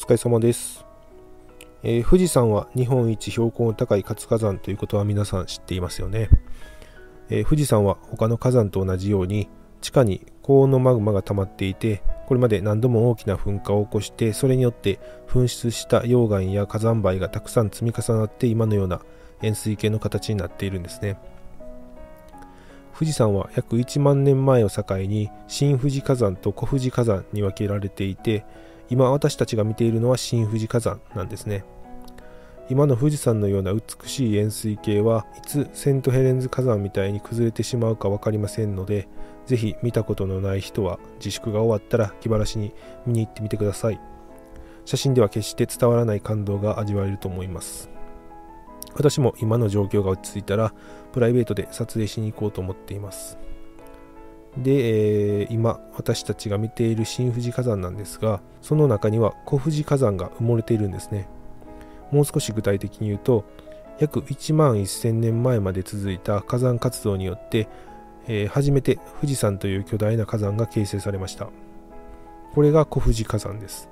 疲れ様です、えー、富士山は日本一標高の高い活火山ということは皆さん知っていますよね、えー、富士山は他の火山と同じように地下に高温のマグマが溜まっていてこれまで何度も大きな噴火を起こしてそれによって噴出した溶岩や火山灰がたくさん積み重なって今のような円錐形の形になっているんですね。富士山は約1万年前を境に新富士火山と小富士火山に分けられていて今私たちが見ているのは新富士火山なんですね。今の富士山のような美しい円錐形はいつセントヘレンズ火山みたいに崩れてしまうか分かりませんのでぜひ見たことのない人は自粛が終わったら気晴らしに見に行ってみてください。写真では決して伝わらない感動が味わえると思います。私も今の状況が落ち着いたらプライベートで撮影しに行こうと思っています。で、えー、今私たちが見ている新富士火山なんですがその中には小富士火山が埋もれているんですね。もう少し具体的に言うと約1万1000年前まで続いた火山活動によって、えー、初めて富士山という巨大な火山が形成されました。これが小富士火山です。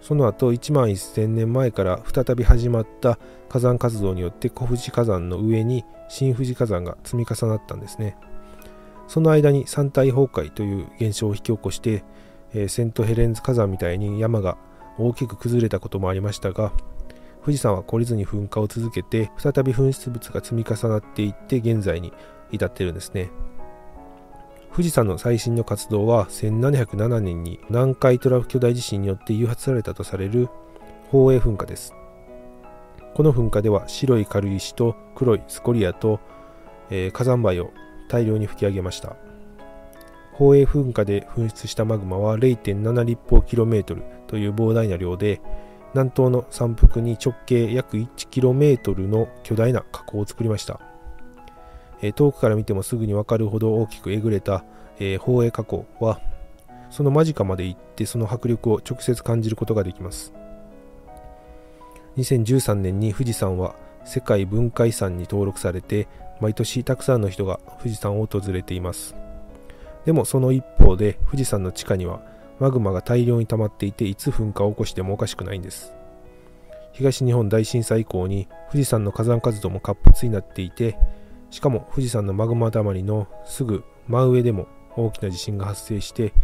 その後1万1000年前から再び始まった火山活動によって小富士火山の上に新富士火山が積み重なったんですね。その間に山体崩壊という現象を引き起こして、えー、セントヘレンズ火山みたいに山が大きく崩れたこともありましたが富士山は懲りずに噴火を続けて再び噴出物が積み重なっていって現在に至ってるんですね。富士山の最新の活動は1707年に南海トラフ巨大地震によって誘発されたとされる宝永噴火です。この噴火では白い軽石と黒いスコリアと、えー、火山灰を大量に吹き上げました。宝永噴火で噴出したマグマは0.7立方キロメートルという膨大な量で南東の山腹に直径約1キロメートルの巨大な火口を作りました、遠くから見てもすぐにわかるほど大きくえぐれた、えー、宝永火口はその間近まで行ってその迫力を直接感じることができます。2013年に富士山は世界文化遺産に登録されて毎年たくさんの人が富士山を訪れています。でもその一方で富士山の地下にはマグマが大量に溜まっていていつ噴火を起こしてもおかしくないんです。東日本大震災以降に富士山の火山活動も活発になっていてしかも富士山のマグマだまりのすぐ真上でも大きな地震が発生して、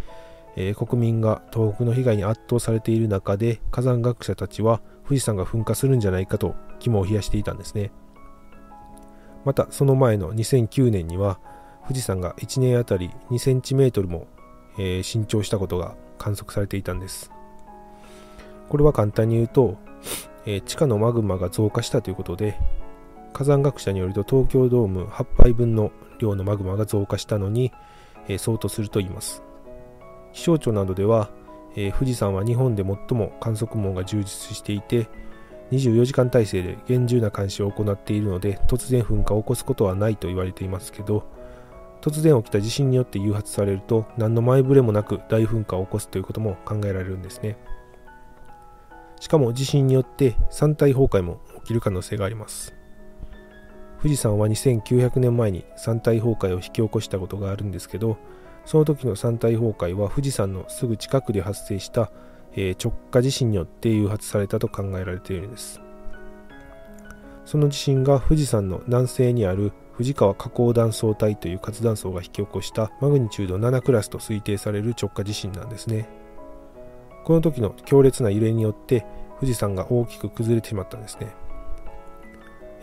えー、国民が東北の被害に圧倒されている中で火山学者たちは富士山が噴火するんじゃないかと肝を冷やしていたんですね。またその前の2009年には富士山が1年あたり2センチメートルも、えー、伸長したことが観測されていたんです。これは簡単に言うと、え、地下のマグマが増加したということで火山学者によると東京ドーム8杯分の量のマグマが増加したのに、え、相当すると言います。気象庁などでは、え富士山は日本で最も観測網が充実していて24時間体制で厳重な監視を行っているので突然噴火を起こすことはないと言われていますけど突然起きた地震によって誘発されると何の前触れもなく大噴火を起こすということも考えられるんですね。しかも地震によって山体崩壊も起きる可能性があります。富士山は2900年前に山体崩壊を引き起こしたことがあるんですけどその時の山体崩壊は富士山のすぐ近くで発生したえ直下地震によって誘発されたと考えられているんです。その地震が富士山の南西にある富士川河口断層帯という活断層が引き起こしたマグニチュード7クラスと推定される直下地震なんですね。この時の強烈な揺れによって富士山が大きく崩れてしまったんですね、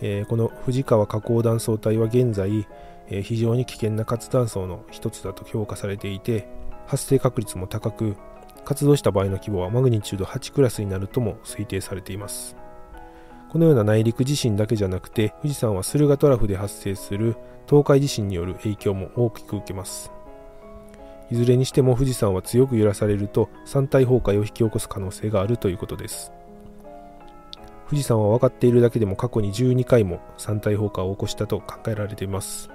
えー、この富士川河口断層帯は現在、えー、非常に危険な活断層の一つだと評価されていて発生確率も高く活動した場合の規模はマグニチュード8クラスになるとも推定されています。このような内陸地震だけじゃなくて富士山は駿河トラフで発生する東海地震による影響も大きく受けます。いずれにしても富士山は強く揺らされると山体崩壊を引き起こす可能性があるということです。富士山は分かっているだけでも過去に12回も山体崩壊を起こしたと考えられています。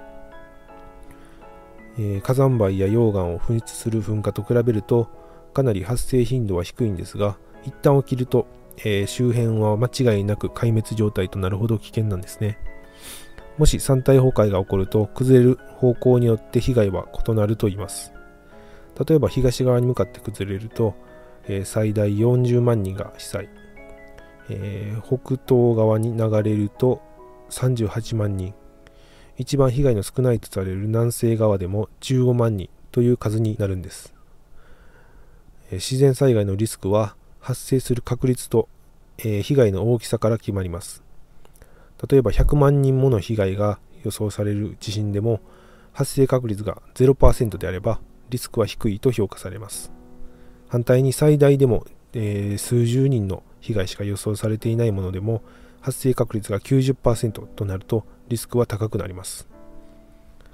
えー、火山灰や溶岩を噴出する噴火と比べるとかなり発生頻度は低いんですが一旦起きると、えー、周辺は間違いなく壊滅状態となるほど危険なんですね。もし山体崩壊が起こると崩れる方向によって被害は異なると言います。例えば東側に向かって崩れると、えー、最大40万人が被災、えー、北東側に流れると38万人。一番被害の少ないとされる南西側でも15万人という数になるんです、自然災害のリスクは発生する確率と、え、被害の大きさから決まります。例えば100万人もの被害が予想される地震でも発生確率が0%であればリスクは低いと評価されます。反対に最大でも、え、数十人の被害しか予想されていないものでも発生確率が90%となるとリスクは高くなります。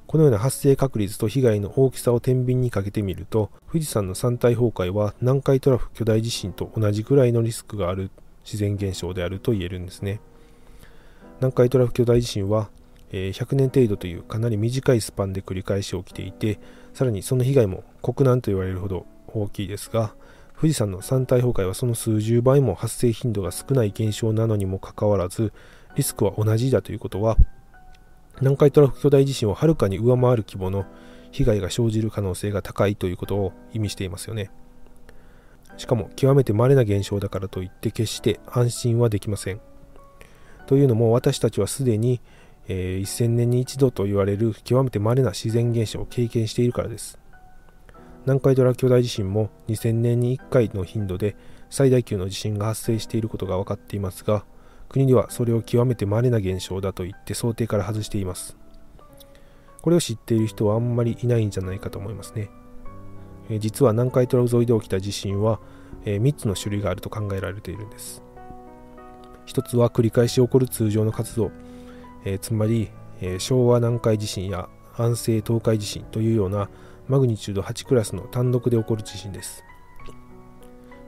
このような発生確率と被害の大きさを天秤にかけてみると富士山の山体崩壊は南海トラフ巨大地震と同じくらいのリスクがある自然現象であると言えるんですね。南海トラフ巨大地震は100年程度というかなり短いスパンで繰り返し起きていてさらにその被害も国難と言われるほど大きいですが富士山の山体崩壊はその数十倍も発生頻度が少ない現象なのにもかかわらずリスクは同じだということは南海トラフ巨大地震をはるかに上回る規模の被害が生じる可能性が高いということを意味していますよね。しかも極めて稀な現象だからといって決して安心はできません。というのも私たちはすでに、えー、1000年に一度と言われる極めて稀な自然現象を経験しているからです。南海トラフ巨大地震も2000年に1回の頻度で最大級の地震が発生していることが分かっていますが国ではそれを極めて稀な現象だと言って想定から外しています。これを知っている人はあんまりいないんじゃないかと思いますね、えー、実は南海トラフ沿いで起きた地震は、えー、3つの種類があると考えられているんです。一つは繰り返し起こる通常の活動、えー、つまり、えー、昭和南海地震や安政東海地震というようなマグニチュード8クラスの単独で起こる地震です。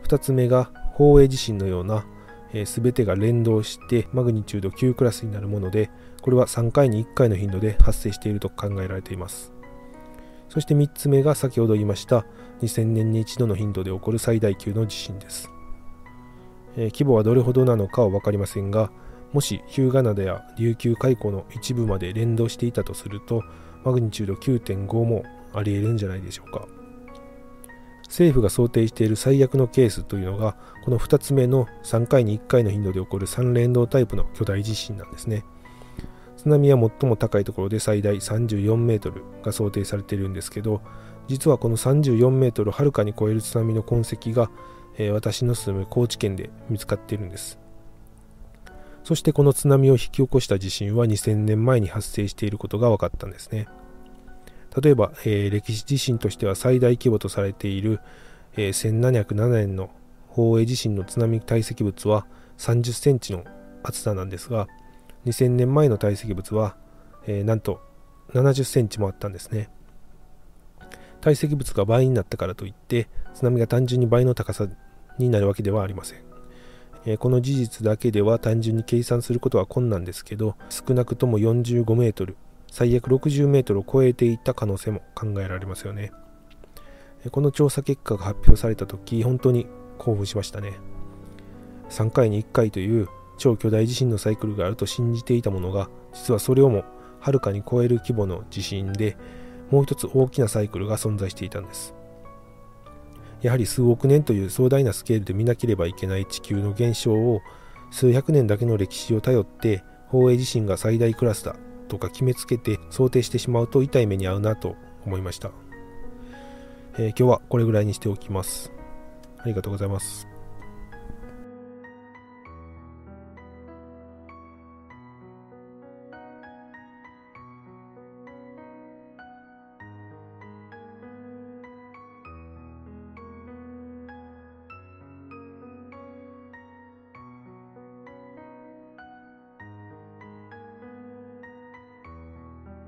2つ目が宝永地震のような、えー、てが連動してマグニチュード9クラスになるものでこれは3回に1回の頻度で発生していると考えられています。そして3つ目が先ほど言いました2000年に一度の頻度で起こる最大級の地震です。えー、規模はどれほどなのかは分かりませんがもし日向灘や琉球海溝の一部まで連動していたとするとマグニチュード9.5もありえるんじゃないでしょうか。政府が想定している最悪のケースというのがこの2つ目の3回に1回の頻度で起こる3連動タイプの巨大地震なんですね。津波は最も高いところで最大34メートルが想定されているんですけど実はこの34メートルをはるかに超える津波の痕跡がえ私の住む高知県で見つかっているんです。そしてこの津波を引き起こした地震は2000年前に発生していることが分かったんですね。例えば、えー、歴史地震としては最大規模とされている、えー、1707年の宝永地震の津波堆積物は30センチの厚さなんですが2000年前の堆積物は、えー、なんと70センチもあったんですね堆積物が倍になったからといって津波が単純に倍の高さになるわけではありません。えこの事実だけでは単純に計算することは困難ですけど少なくとも45メートル最悪60メートルを超えていった可能性も考えられますよね。この調査結果が発表された時本当に興奮しましたね。3回に1回という超巨大地震のサイクルがあると信じていたものが実はそれをもはるかに超える規模の地震でもう一つ大きなサイクルが存在していたんです。やはり数億年という壮大なスケールで見なければいけない地球の現象を数百年だけの歴史を頼って宝永地震が最大クラスだとか決めつけて想定してしまうと痛い目に遭うなと思いました、えー、今日はこれぐらいにしておきます。ありがとうございます。